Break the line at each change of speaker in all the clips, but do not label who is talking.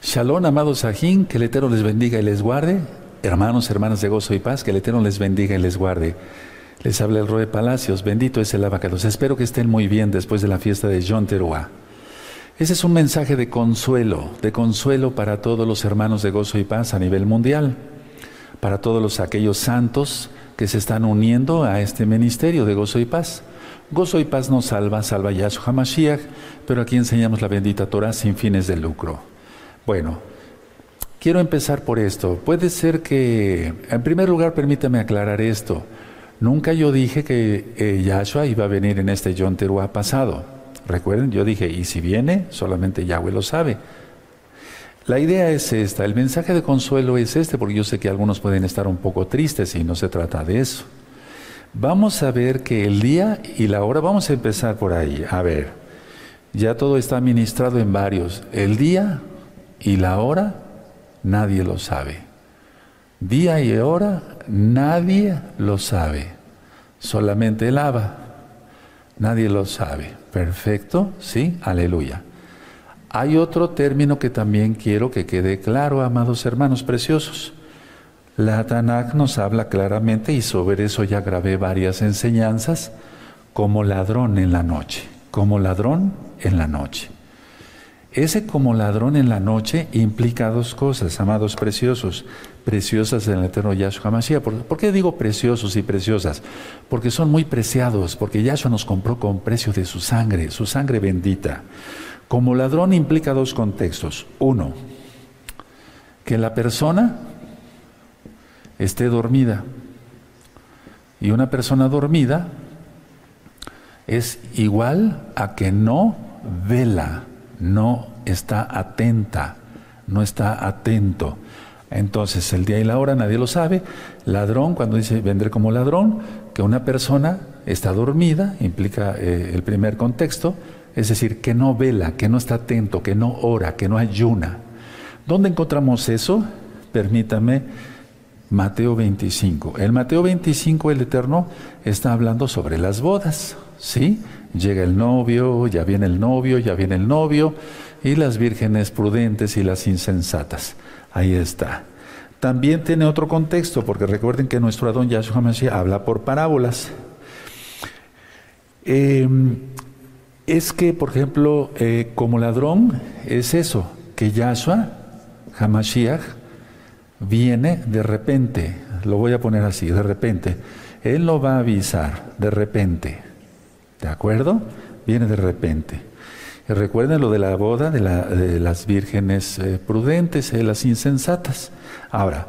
Shalom, amados Sajín, que el Eterno les bendiga y les guarde. Hermanos, hermanas de gozo y paz, que el Eterno les bendiga y les guarde. Les habla el Roe Palacios, bendito es el abacados. Espero que estén muy bien después de la fiesta de John Teruá. Ese es un mensaje de consuelo, de consuelo para todos los hermanos de gozo y paz a nivel mundial, para todos los aquellos santos que se están uniendo a este ministerio de gozo y paz. Gozo y paz nos salva, salva Yahshua HaMashiach, pero aquí enseñamos la bendita Torah sin fines de lucro. Bueno, quiero empezar por esto. Puede ser que, en primer lugar, permítame aclarar esto. Nunca yo dije que eh, Yahshua iba a venir en este Yom Teruah pasado. Recuerden, yo dije, y si viene, solamente Yahweh lo sabe. La idea es esta, el mensaje de consuelo es este, porque yo sé que algunos pueden estar un poco tristes y no se trata de eso. Vamos a ver que el día y la hora, vamos a empezar por ahí. A ver, ya todo está ministrado en varios. El día y la hora nadie lo sabe. Día y hora nadie lo sabe. Solamente el Abba. Nadie lo sabe. Perfecto, sí, aleluya. Hay otro término que también quiero que quede claro, amados hermanos preciosos. La Tanakh nos habla claramente, y sobre eso ya grabé varias enseñanzas, como ladrón en la noche, como ladrón en la noche. Ese como ladrón en la noche implica dos cosas, amados preciosos, preciosas en el eterno Yahshua Mashiach. ¿Por, qué digo preciosos y preciosas? Porque son muy preciados, porque Yahshua nos compró con precio de su sangre, su sangre bendita. Como ladrón implica dos contextos. Uno, que la persona esté dormida. Y una persona dormida es igual a que no vela no está atenta, no está atento. Entonces, el día y la hora nadie lo sabe. Ladrón, cuando dice vendré como ladrón, que una persona está dormida, implica eh, el primer contexto, es decir, que no vela, que no está atento, que no ora, que no ayuna. ¿Dónde encontramos eso? Permítame, Mateo 25. El Mateo 25, el Eterno, está hablando sobre las bodas, ¿sí? Llega el novio, ya viene el novio, ya viene el novio, y las vírgenes prudentes y las insensatas. Ahí está. También tiene otro contexto, porque recuerden que nuestro Adón Yahshua Mashiach habla por parábolas. Em, es que, por ejemplo, eh, como ladrón, es eso, que Yahshua Hamashiach viene de repente, lo voy a poner así, de repente. Él lo va a avisar, de repente. ¿De acuerdo? Viene de repente. Y recuerden lo de la boda de, las vírgenes eh, prudentes, y las insensatas. Ahora,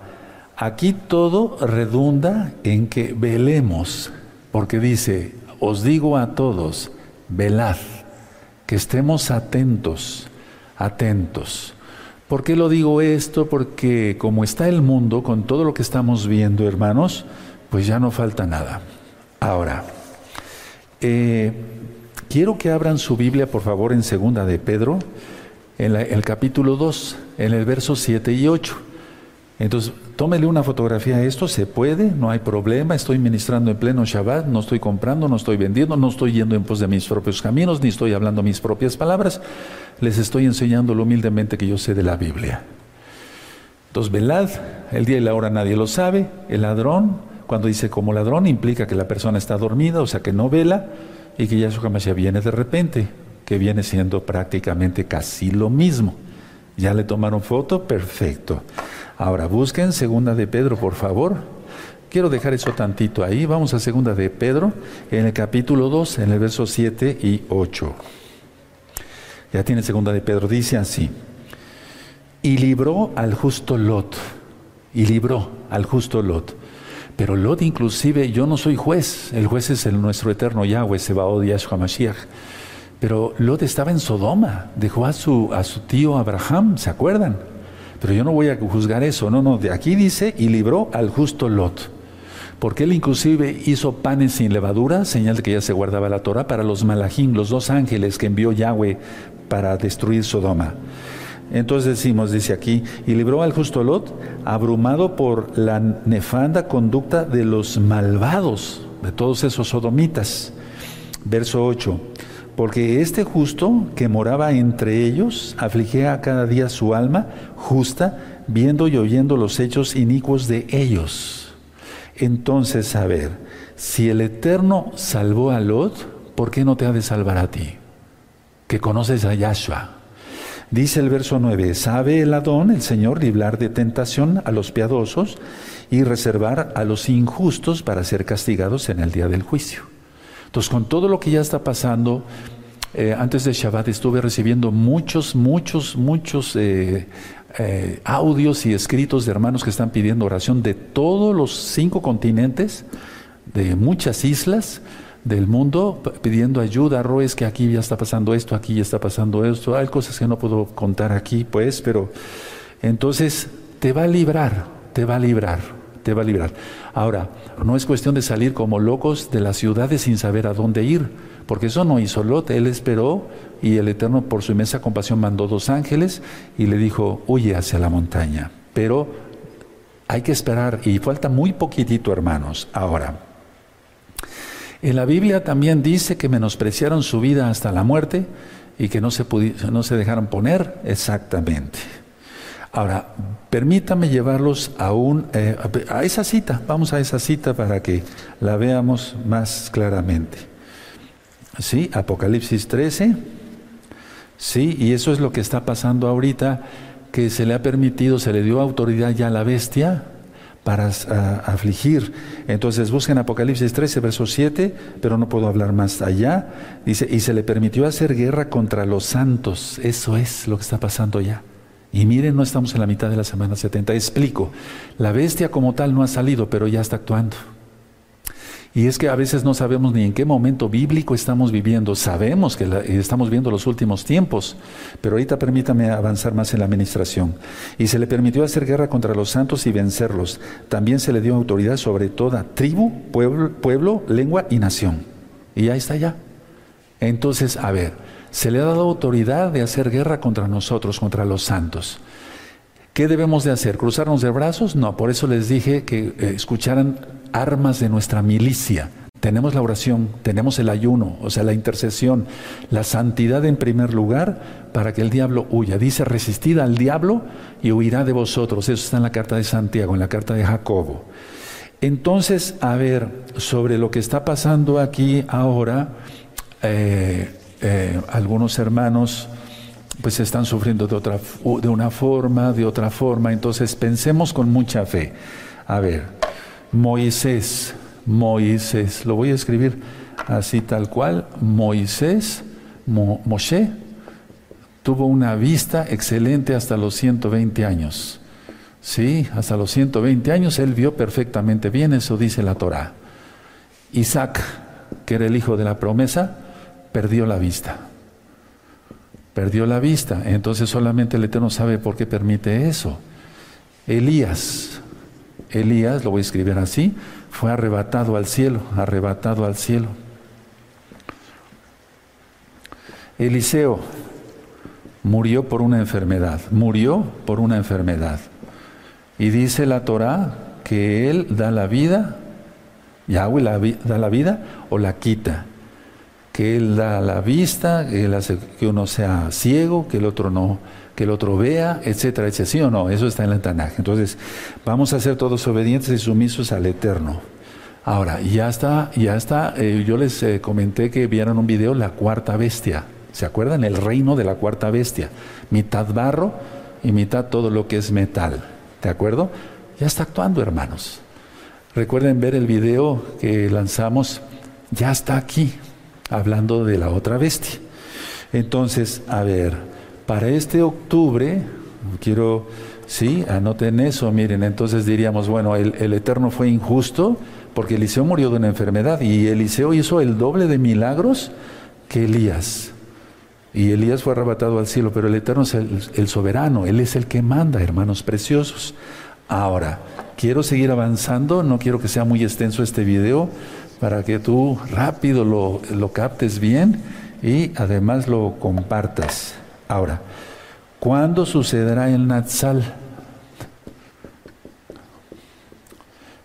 aquí todo redunda en que velemos, porque dice, os digo a todos, velad, que estemos atentos, atentos. ¿Por qué lo digo esto? Porque como está el mundo, con todo lo que estamos viendo, hermanos, pues ya no falta nada. Ahora, eh, quiero que abran su Biblia, por favor, en segunda de Pedro, en, el capítulo 2, en el verso 7 y 8. Entonces, tómele una fotografía a esto, se puede, no hay problema, estoy ministrando en pleno Shabbat, no estoy comprando, no estoy vendiendo, no estoy yendo en pos de mis propios caminos, ni estoy hablando mis propias palabras, les estoy enseñando lo humildemente que yo sé de la Biblia. Entonces, velad, el día y la hora nadie lo sabe, el ladrón cuando dice como ladrón implica que la persona está dormida, o sea que no vela, y que Yahshua Mashiach viene de repente, que viene siendo prácticamente casi lo mismo. ¿Ya le tomaron foto? Perfecto. Ahora busquen segunda de Pedro, por favor. Quiero dejar eso tantito ahí. Vamos a segunda de Pedro, en el capítulo 2, en el verso 7 y 8. Ya tiene segunda de Pedro, dice así. Y libró al justo Lot. Y libró al justo Lot pero Lot inclusive, yo no soy juez, el juez es el nuestro eterno Yahweh, Sebaod Yahshua Mashiach. Pero Lot estaba en Sodoma, dejó a su, a su tío Abraham, ¿se acuerdan? Pero yo no voy a juzgar eso, no, no, de aquí dice, y libró al justo Lot. Porque él inclusive hizo panes sin levadura, señal de que ya se guardaba la Torah, para los malajim, los dos ángeles que envió Yahweh para destruir Sodoma. Entonces decimos, dice aquí, y libró al justo Lot, abrumado por la nefanda conducta de los malvados, de todos esos sodomitas. Verso 8, porque este justo que moraba entre ellos afligía cada día su alma justa, viendo y oyendo los hechos inicuos de ellos. Entonces, a ver, si el Eterno salvó a Lot, ¿por qué no te ha de salvar a ti? Que conoces a Yahshua. Dice el verso 9, sabe el Adón, el Señor, librar de tentación a los piadosos y reservar a los injustos para ser castigados en el día del juicio. Entonces, con todo lo que ya está pasando, eh, antes de Shabbat estuve recibiendo muchos, muchos, muchos eh, eh, audios y escritos de hermanos que están pidiendo oración de todos los cinco continentes, de muchas islas del mundo, pidiendo ayuda. Roes que aquí ya está pasando esto, aquí ya está pasando esto. Hay cosas que no puedo contar aquí, pues, pero entonces te va a librar, te va a librar va a librar. Ahora, no es cuestión de salir como locos de las ciudades sin saber a dónde ir, porque eso no hizo Lot, él esperó y el Eterno por su inmensa compasión mandó dos ángeles y le dijo, huye hacia la montaña. Pero hay que esperar y falta muy poquitito, hermanos. Ahora, en la Biblia también dice que menospreciaron su vida hasta la muerte y que no se, no se dejaron poner exactamente. Ahora, permítame llevarlos a, eh, a esa cita, vamos a esa cita para que la veamos más claramente. Sí, Apocalipsis 13, sí, y eso es lo que está pasando ahorita, que se le ha permitido, se le dio autoridad ya a la bestia para afligir. Entonces busquen Apocalipsis 13, verso 7, pero no puedo hablar más allá. Dice, y se le permitió hacer guerra contra los santos. Eso es lo que está pasando ya. Y miren, no estamos en la mitad de la semana 70. Explico, la bestia como tal no ha salido, pero ya está actuando. Y es que a veces no sabemos ni en qué momento bíblico estamos viviendo. Sabemos que estamos viendo los últimos tiempos, pero ahorita permítame avanzar más en la administración. Y se le permitió hacer guerra contra los santos y vencerlos. También se le dio autoridad sobre toda tribu, pueblo lengua y nación. Y ahí está ya. Entonces, a ver, se le ha dado autoridad de hacer guerra contra nosotros, contra los santos. ¿Qué debemos de hacer? ¿Cruzarnos de brazos? No, por eso les dije que eh, escucharan armas de nuestra milicia. Tenemos la oración, tenemos el ayuno, o sea, la intercesión, la santidad en primer lugar para que el diablo huya. Dice, resistid al diablo y huirá de vosotros. Eso está en la carta de Santiago, en la carta de Jacobo. Entonces, a ver, sobre lo que está pasando aquí ahora, eh, eh, algunos hermanos pues están sufriendo de, otra, de una forma, de otra forma. Entonces pensemos con mucha fe. A ver, Moisés, Moisés, lo voy a escribir así tal cual, Moisés, Moshe, tuvo una vista excelente hasta los 120 años. Sí, hasta los 120 años él vio perfectamente bien, eso dice la Torah. Isaac, que era el hijo de la promesa, perdió la vista. Perdió la vista. Entonces solamente el Eterno sabe por qué permite eso. Elías, Elías, lo voy a escribir así, fue arrebatado al cielo, arrebatado al cielo. Eliseo murió por una enfermedad, murió por una enfermedad. Y dice la Torah que Él da la vida, Yahweh la, da la vida o la quita que Él da la vista, que Él hace que uno sea ciego, que el otro no, que el otro vea, etcétera, etcétera. ¿Sí o no? Eso está en la Tanaj. Entonces, vamos a ser todos obedientes y sumisos al Eterno. Ahora, ya está, ya está, eh, yo les eh, comenté que vieron un video, la cuarta bestia. ¿Se acuerdan? El reino de la cuarta bestia. Mitad barro y mitad todo lo que es metal. ¿De acuerdo? Ya está actuando, hermanos. Recuerden ver el video que lanzamos. Ya está aquí hablando de la otra bestia. Entonces, a ver, para este octubre, quiero, sí, anoten eso, miren, entonces diríamos, bueno, el, Eterno fue injusto porque Eliseo murió de una enfermedad y Eliseo hizo el doble de milagros que Elías. Y Elías fue arrebatado al cielo, pero el Eterno es el, el soberano, Él es el que manda, hermanos preciosos. Ahora, quiero seguir avanzando, no quiero que sea muy extenso este video, para que tú rápido lo, lo captes bien y además lo compartas. Ahora, ¿cuándo sucederá el Natsal?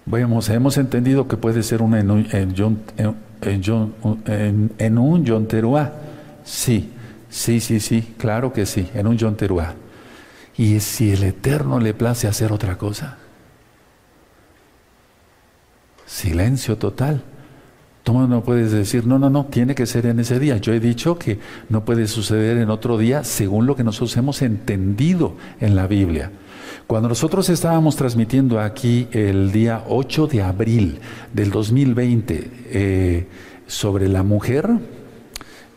Bueno, hemos entendido que puede ser una en, en, en, en, un Yonteruá, Sí, sí, sí, sí, claro que sí, en un Yom Teruah. ¿Y si el Eterno le place hacer otra cosa? Silencio total. Tú no puedes decir, no, no, no, tiene que ser en ese día. Yo he dicho que no puede suceder en otro día según lo que nosotros hemos entendido en la Biblia. Cuando nosotros estábamos transmitiendo aquí el día 8 de abril del 2020 eh, sobre la mujer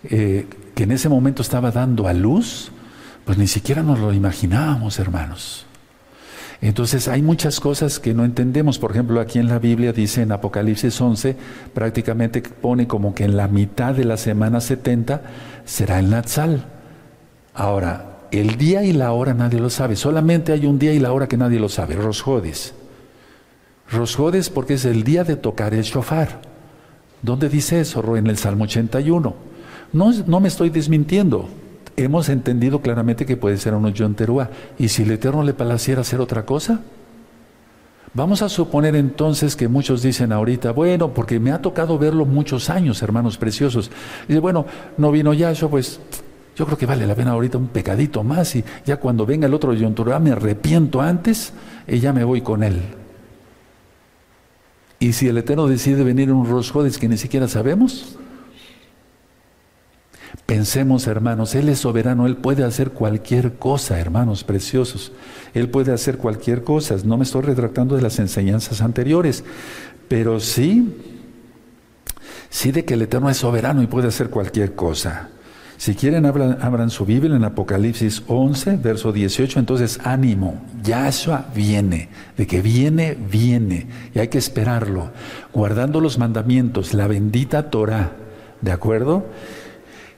eh, que en ese momento estaba dando a luz, pues ni siquiera nos lo imaginábamos, hermanos. Entonces hay muchas cosas que no entendemos. Por ejemplo, aquí en la Biblia dice en Apocalipsis 11, prácticamente pone como que en la mitad de la semana 70 será el Natsal. Ahora, el día y la hora nadie lo sabe. Solamente hay un día y la hora que nadie lo sabe. Rosjodes. Rosjodes porque es el día de tocar el shofar. ¿Dónde dice eso? En el Salmo 81. No, no me estoy desmintiendo hemos entendido claramente que puede ser un John Teruá. ¿Y si el Eterno le placiera hacer otra cosa? Vamos a suponer entonces que muchos dicen ahorita, bueno, porque me ha tocado verlo muchos años, hermanos preciosos. Dice, bueno, no vino Yahshua, pues yo creo que vale la pena ahorita un pecadito más y ya cuando venga el otro John Teruá me arrepiento antes y ya me voy con él. Y si el Eterno decide venir en un Rosjodes que ni siquiera sabemos, Pensemos, hermanos, Él es soberano, Él puede hacer cualquier cosa, hermanos preciosos. Él puede hacer cualquier cosa. No me estoy retractando de las enseñanzas anteriores, pero sí, sí de que el Eterno es soberano y puede hacer cualquier cosa. Si quieren, abran, su Biblia en Apocalipsis 11, verso 18. Entonces, ánimo, Yahshua viene. De que viene, viene. Y hay que esperarlo. Guardando los mandamientos, la bendita Torah. ¿De acuerdo?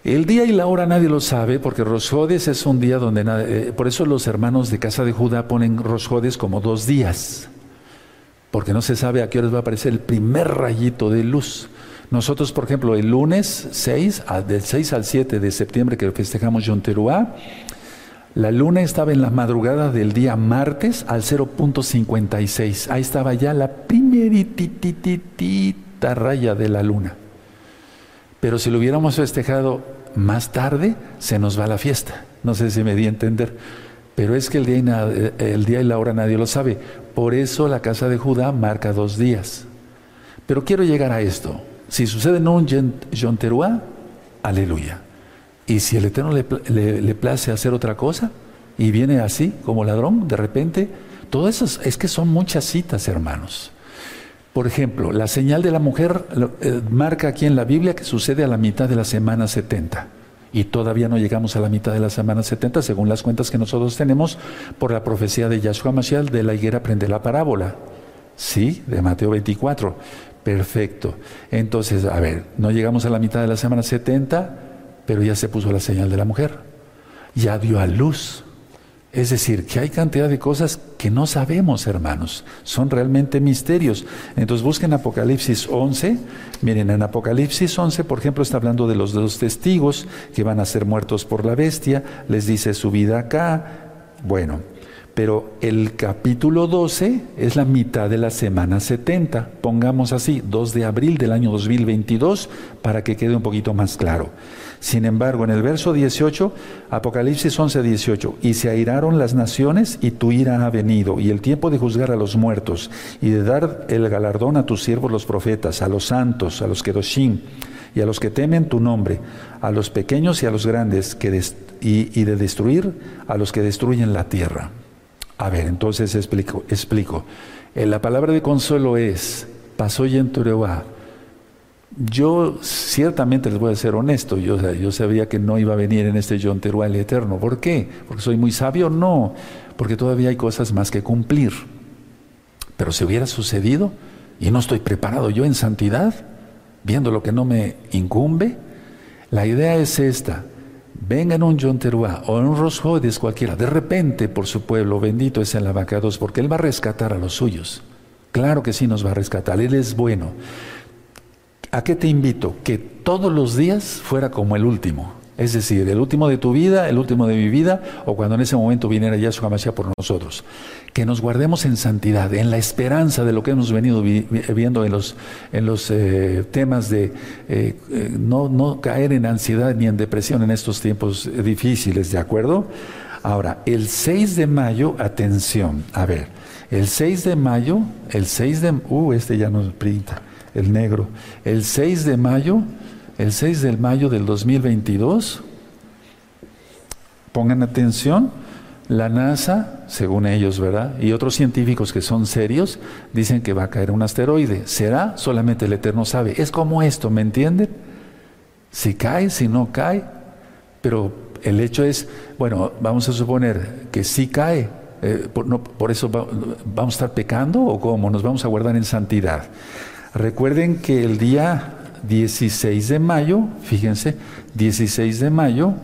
El día y la hora nadie lo sabe porque Rosjodes es un día donde eh, por eso los hermanos de casa de Judá ponen Rosjodes como dos días, porque no se sabe a qué hora va a aparecer el primer rayito de luz. Nosotros, por ejemplo, el lunes 6, del 6 al 7 de septiembre que festejamos Yom Teruah, la luna estaba en la madrugada del día martes al 0.56. Ahí estaba ya la primeritititita raya de la luna. Pero si lo hubiéramos festejado más tarde, se nos va la fiesta. No sé si me di a entender. Pero es que el día, y eh, el día y la hora nadie lo sabe. Por eso la casa de Judá marca dos días. Pero quiero llegar a esto. Si sucede en un Yonteruá, aleluya. Y si el Eterno le, le, place hacer otra cosa y viene así como ladrón, de repente, todo eso es que son muchas citas, hermanos. Por ejemplo, la señal de la mujer eh, marca aquí en la Biblia que sucede a la mitad de la semana 70. Y todavía no llegamos a la mitad de la semana 70, según las cuentas que nosotros tenemos por la profecía de Yahshua Mashiach de la higuera prende la parábola. Sí, de Mateo 24. Perfecto. Entonces, a ver, no llegamos a la mitad de la semana 70, pero ya se puso la señal de la mujer. Ya dio a luz. Es decir, que hay cantidad de cosas que no sabemos, hermanos. Son realmente misterios. Entonces busquen Apocalipsis 11. Miren, en Apocalipsis 11, por ejemplo, está hablando de los dos testigos que van a ser muertos por la bestia. Les dice su vida acá. Bueno, pero el capítulo 12 es la mitad de la semana 70. Pongamos así, 2 de abril del año 2022, para que quede un poquito más claro. Sin embargo, en el verso 18, Apocalipsis 11, 18, y se airaron las naciones y tu ira ha venido, y el tiempo de juzgar a los muertos, y de dar el galardón a tus siervos los profetas, a los santos, a los kedoshim, y a los que temen tu nombre, a los pequeños y a los grandes, y, de destruir a los que destruyen la tierra. A ver, entonces explico. explico. Eh, la palabra de consuelo es, pasó y en yo ciertamente les voy a ser honesto, yo, sabía que no iba a venir en este John Teruel eterno. ¿Por qué? ¿Porque soy muy sabio? No, porque todavía hay cosas más que cumplir. Pero si hubiera sucedido y no estoy preparado yo en santidad, viendo lo que no me incumbe, la idea es esta. Venga en un John Teruá o un Rosjodes cualquiera, de repente por su pueblo, bendito es el abacados, porque Él va a rescatar a los suyos. Claro que sí nos va a rescatar, Él es bueno. ¿A qué te invito? Que todos los días fuera como el último. Es decir, el último de tu vida, el último de mi vida, o cuando en ese momento viniera Yahshua Hamashiach por nosotros. Que nos guardemos en santidad, en la esperanza de lo que hemos venido viendo en los, en los eh, temas de eh, eh, no, no caer en ansiedad ni en depresión en estos tiempos difíciles, ¿de acuerdo? Ahora, el 6 de mayo, atención, a ver, el 6 de mayo, el 6 de, uh, este ya nos printa, el negro, el 6 de mayo, el 6 de mayo del 2022, pongan atención, la NASA, según ellos, ¿verdad? Y otros científicos que son serios, dicen que va a caer un asteroide. ¿Será? Solamente el Eterno sabe. Es como esto, ¿me entienden? Si cae, si no cae, pero el hecho es, bueno, vamos a suponer que sí cae, eh, por, eso vamos a estar pecando o cómo, nos vamos a guardar en santidad. Recuerden que el día 16 de mayo, fíjense, 16 de mayo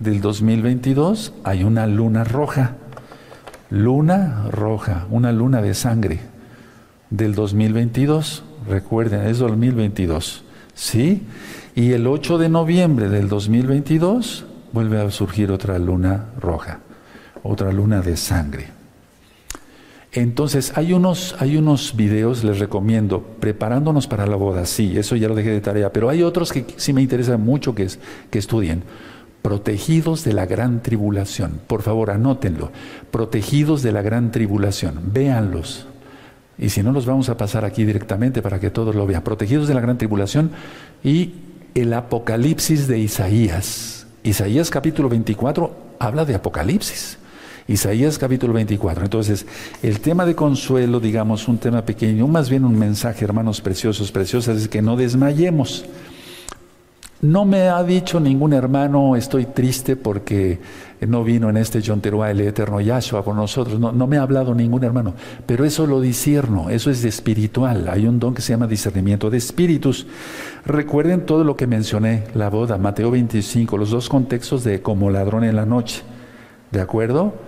del 2022 hay una luna roja, luna roja, una luna de sangre del 2022, recuerden, es 2022, ¿sí? Y el 8 de noviembre del 2022 vuelve a surgir otra luna roja, otra luna de sangre. Entonces, hay unos, hay unos videos, les recomiendo, preparándonos para la boda, sí, eso ya lo dejé de tarea, pero hay otros que sí me interesa mucho que, que estudien. Protegidos de la gran tribulación. Por favor, anótenlo. Protegidos de la gran tribulación. Véanlos. Y si no, los vamos a pasar aquí directamente para que todos lo vean. Protegidos de la gran tribulación y el Apocalipsis de Isaías. Isaías capítulo 24 habla de Apocalipsis. Isaías capítulo 24. Entonces, el tema de consuelo, digamos, un tema pequeño, más bien un mensaje, hermanos preciosos, preciosas, es que no desmayemos. No me ha dicho ningún hermano, estoy triste porque no vino en este John Teruá el eterno Yahshua por nosotros. No, me ha hablado ningún hermano, pero eso lo discierno, eso es espiritual. Hay un don que se llama discernimiento de espíritus. Recuerden todo lo que mencioné, la boda, Mateo 25, los dos contextos de como ladrón en la noche. ¿De acuerdo?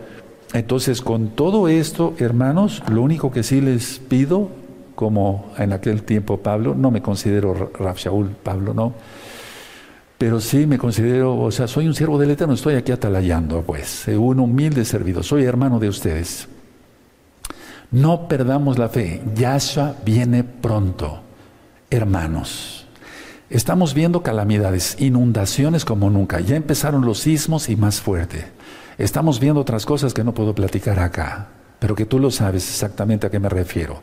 Entonces, con todo esto, hermanos, lo único que sí les pido, como en aquel tiempo Pablo, no me considero Raf Shaul Pablo, no pero sí me considero, o sea, soy un siervo del Eterno, estoy aquí atalayando, pues, un humilde servidor, soy hermano de ustedes. No perdamos la fe, Yahshua viene pronto, hermanos. Estamos viendo calamidades, inundaciones como nunca, ya empezaron los sismos y más fuerte. Estamos viendo otras cosas que no puedo platicar acá, pero que tú lo sabes exactamente a qué me refiero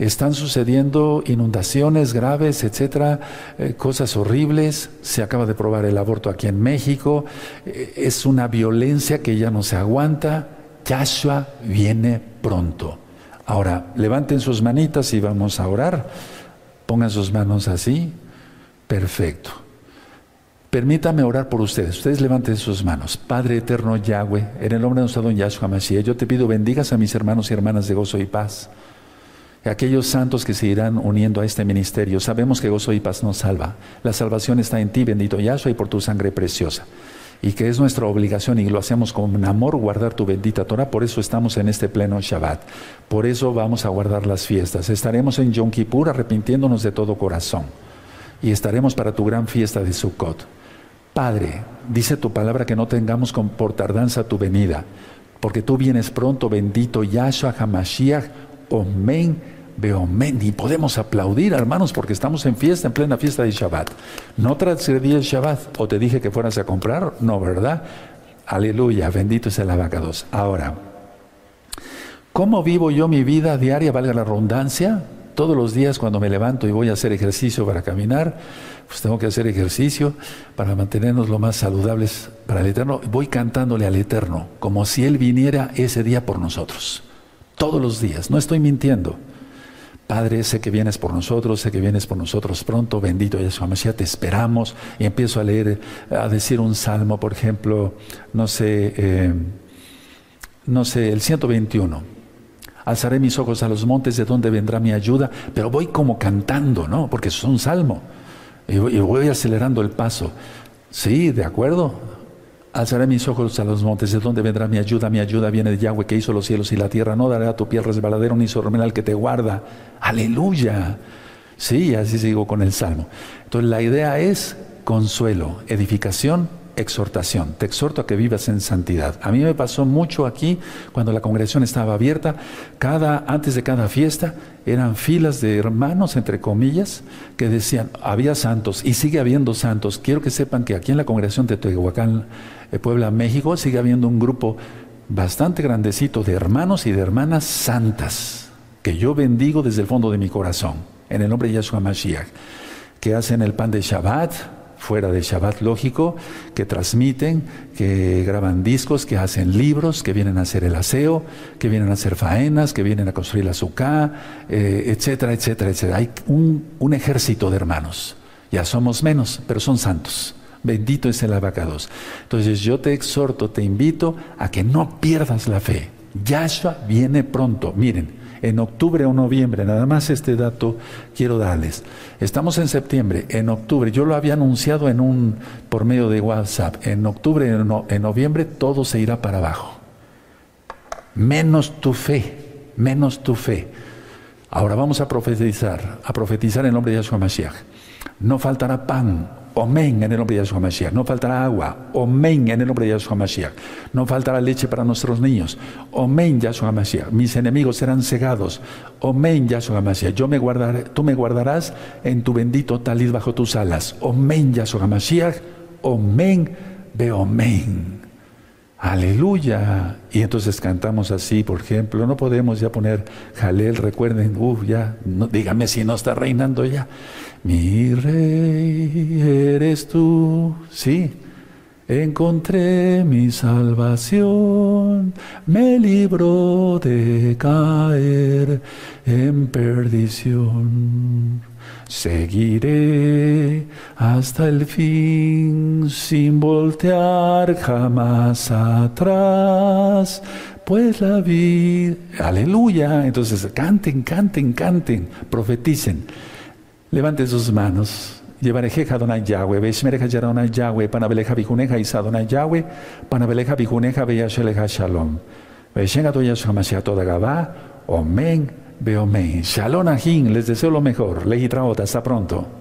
están sucediendo inundaciones graves, etcétera, eh, cosas horribles. Se acaba de probar el aborto aquí en México. Eh, es una violencia que ya no se aguanta. Yahshua viene pronto. Ahora, levanten sus manitas y vamos a orar. Pongan sus manos así. Perfecto. Permítame orar por ustedes. Ustedes levanten sus manos. Padre eterno Yahweh, en el nombre de nuestro don Yahshua Mashiach, yo te pido bendigas a mis hermanos y hermanas de gozo y paz aquellos santos que se irán uniendo a este ministerio. Sabemos que gozo y paz nos salva. La salvación está en ti, bendito Yahshua, y por tu sangre preciosa. Y que es nuestra obligación y lo hacemos con amor guardar tu bendita Torah. Por eso estamos en este pleno Shabbat. Por eso vamos a guardar las fiestas. Estaremos en Yom Kippur arrepintiéndonos de todo corazón. Y estaremos para tu gran fiesta de Sukkot. Padre, dice tu palabra que no tengamos por tardanza tu venida, porque tú vienes pronto, bendito Yahshua Hamashiach, Omen, Beomen. Y podemos aplaudir, hermanos, porque estamos en fiesta, en plena fiesta de Shabbat. ¿No transgredí el Shabbat? ¿O te dije que fueras a comprar? No, ¿verdad? Aleluya, bendito es el abacados. Ahora, ¿cómo vivo yo mi vida diaria, valga la redundancia? Todos los días cuando me levanto y voy a hacer ejercicio para caminar, pues tengo que hacer ejercicio para mantenernos lo más saludables para el Eterno. Voy cantándole al Eterno, como si Él viniera ese día por nosotros todos los días, no estoy mintiendo. Padre, sé que vienes por nosotros, sé que vienes por nosotros pronto, bendito Yeshua Mashiach, te esperamos. Y empiezo a leer, a decir un salmo, por ejemplo, no sé, eh, no sé, el 121. Alzaré mis ojos a los montes de donde vendrá mi ayuda, pero voy como cantando, ¿no? Porque es un salmo. Y voy acelerando el paso. Sí, de acuerdo. Alzaré mis ojos a los montes, ¿de dónde vendrá mi ayuda? Mi ayuda viene de Yahweh que hizo los cielos y la tierra. No daré a tu pie resbaladero ni al que te guarda. Aleluya. Sí, así sigo con el salmo. Entonces la idea es consuelo, edificación exhortación. Te exhorto a que vivas en santidad. A mí me pasó mucho aquí cuando la congregación estaba abierta. Cada, antes de cada fiesta eran filas de hermanos, entre comillas, que decían, había santos y sigue habiendo santos. Quiero que sepan que aquí en la congregación de Tehuacán, eh, Puebla, México, sigue habiendo un grupo bastante grandecito de hermanos y de hermanas santas que yo bendigo desde el fondo de mi corazón, en el nombre de Yahshua Mashiach, que hacen el pan de Shabbat, fuera de Shabbat lógico, que transmiten, que graban discos, que hacen libros, que vienen a hacer el aseo, que vienen a hacer faenas, que vienen a construir la azúcar, eh, etcétera, etcétera, etcétera. Hay un, un, ejército de hermanos. Ya somos menos, pero son santos. Bendito es el abacados. Entonces yo te exhorto, te invito a que no pierdas la fe. Yahshua viene pronto. Miren, en octubre o noviembre, nada más este dato quiero darles. Estamos en septiembre, en octubre, yo lo había anunciado en un por medio de WhatsApp, en octubre, en, noviembre todo se irá para abajo. Menos tu fe, menos tu fe. Ahora vamos a profetizar, a profetizar en nombre de Yahshua Mashiach. No faltará pan, Omen en el nombre de Yahshua Mashiach. No faltará agua. Omen en el nombre de Yahshua Mashiach. No faltará leche para nuestros niños. Omen Yahshua Mashiach. Mis enemigos serán cegados. Omen Yahshua Mashiach. Yo me guardaré, tú me guardarás en tu bendito talit bajo tus alas. Omen Yahshua Mashiach. Omen Beomen. Aleluya. Y entonces cantamos así, por ejemplo. No podemos ya poner Jalel, recuerden, uff, ya, no, dígame si no está reinando ya. Mi rey eres tú, sí. Encontré mi salvación, me libró de caer en perdición. Seguiré hasta el fin sin voltear jamás atrás, pues la vida, aleluya, entonces canten, canten, canten, profeticen. Levanten sus manos. Llevarejeja Adonai Yahweh, Beshmereja Yaronai Yahweh, Panabeleja Bijuneja Isadonai Yahweh, Panabeleja Bijuneja Beyasheleja Shalom. Beshenga Toya Shamashiach Toda Gabá, Omen, Beomen. Shalom Ajin, les deseo lo mejor. Lejitraota, hasta pronto.